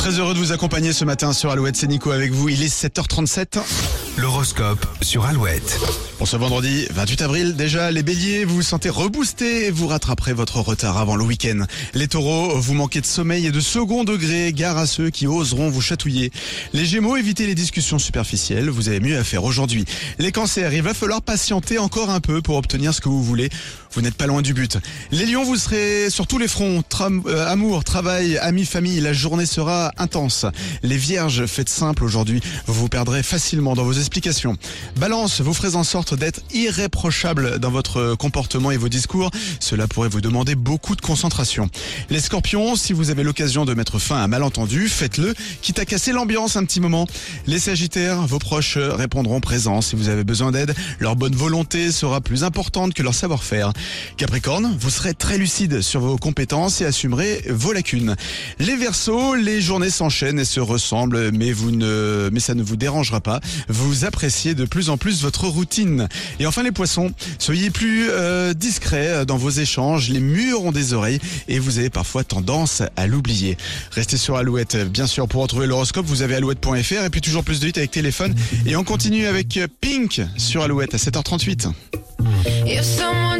Très heureux de vous accompagner ce matin sur Alouette, c'est Nico avec vous. Il est 7h37. L'horoscope sur Alouette. Pour ce vendredi 28 avril, déjà les béliers, vous vous sentez reboosté et vous rattraperez votre retard avant le week-end. Les taureaux, vous manquez de sommeil et de second degré, gare à ceux qui oseront vous chatouiller. Les gémeaux, évitez les discussions superficielles, vous avez mieux à faire aujourd'hui. Les cancers, il va falloir patienter encore un peu pour obtenir ce que vous voulez. Vous n'êtes pas loin du but. Les lions, vous serez sur tous les fronts. Euh, amour, travail, amis, famille, la journée sera intense. Les vierges, faites simple aujourd'hui. Vous vous perdrez facilement dans vos Balance, vous ferez en sorte d'être irréprochable dans votre comportement et vos discours. Cela pourrait vous demander beaucoup de concentration. Les scorpions, si vous avez l'occasion de mettre fin à un malentendu, faites-le, quitte à casser l'ambiance un petit moment. Les sagittaires, vos proches répondront présents si vous avez besoin d'aide. Leur bonne volonté sera plus importante que leur savoir-faire. Capricorne, vous serez très lucide sur vos compétences et assumerez vos lacunes. Les Verseaux, les journées s'enchaînent et se ressemblent, mais vous ne, mais ça ne vous dérangera pas. Appréciez de plus en plus votre routine. Et enfin les Poissons, soyez plus euh, discrets dans vos échanges. Les murs ont des oreilles et vous avez parfois tendance à l'oublier. Restez sur Alouette, bien sûr, pour retrouver l'horoscope. Vous avez alouette.fr et puis toujours plus de hits avec téléphone. Et on continue avec Pink sur Alouette à 7h38. If someone told me